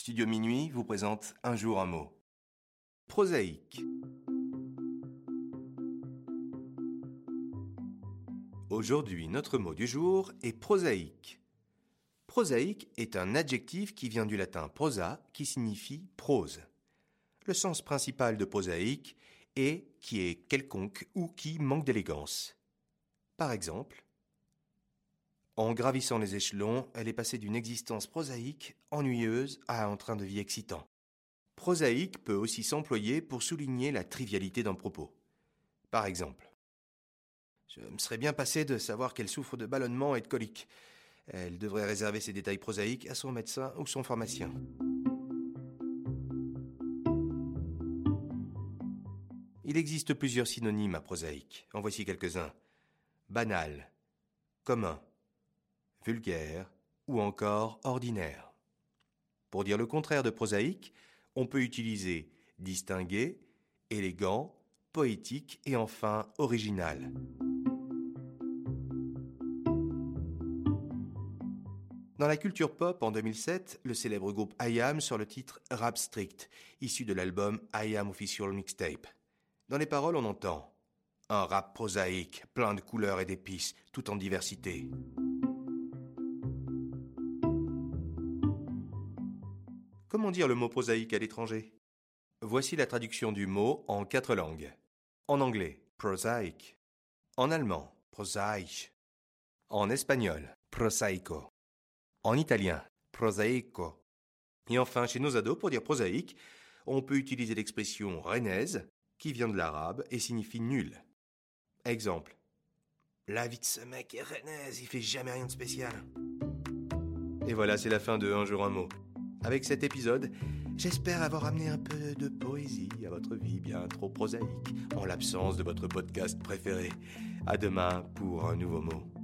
Studio Minuit vous présente Un jour un mot. Prosaïque. Aujourd'hui, notre mot du jour est prosaïque. Prosaïque est un adjectif qui vient du latin prosa, qui signifie prose. Le sens principal de prosaïque est qui est quelconque ou qui manque d'élégance. Par exemple, en gravissant les échelons, elle est passée d'une existence prosaïque, ennuyeuse, à un train de vie excitant. Prosaïque peut aussi s'employer pour souligner la trivialité d'un propos. Par exemple, je me serais bien passé de savoir qu'elle souffre de ballonnement et de coliques. Elle devrait réserver ces détails prosaïques à son médecin ou son pharmacien. Il existe plusieurs synonymes à prosaïque. En voici quelques-uns. Banal, commun, vulgaire ou encore ordinaire. Pour dire le contraire de prosaïque, on peut utiliser distingué, élégant, poétique et enfin original. Dans la culture pop, en 2007, le célèbre groupe IAM sort le titre Rap Strict, issu de l'album I Am Official Mixtape. Dans les paroles, on entend un rap prosaïque, plein de couleurs et d'épices, tout en diversité. Comment dire le mot prosaïque à l'étranger? Voici la traduction du mot en quatre langues. En anglais, prosaic. En allemand, prosaic. En espagnol, prosaico. En italien, prosaico. Et enfin, chez nos ados, pour dire prosaïque, on peut utiliser l'expression rennaise, qui vient de l'arabe et signifie nul. Exemple. La vie de ce mec est rennaise, il fait jamais rien de spécial. Et voilà, c'est la fin de Un jour un mot. Avec cet épisode, j'espère avoir amené un peu de poésie à votre vie bien trop prosaïque, en l'absence de votre podcast préféré. À demain pour un nouveau mot.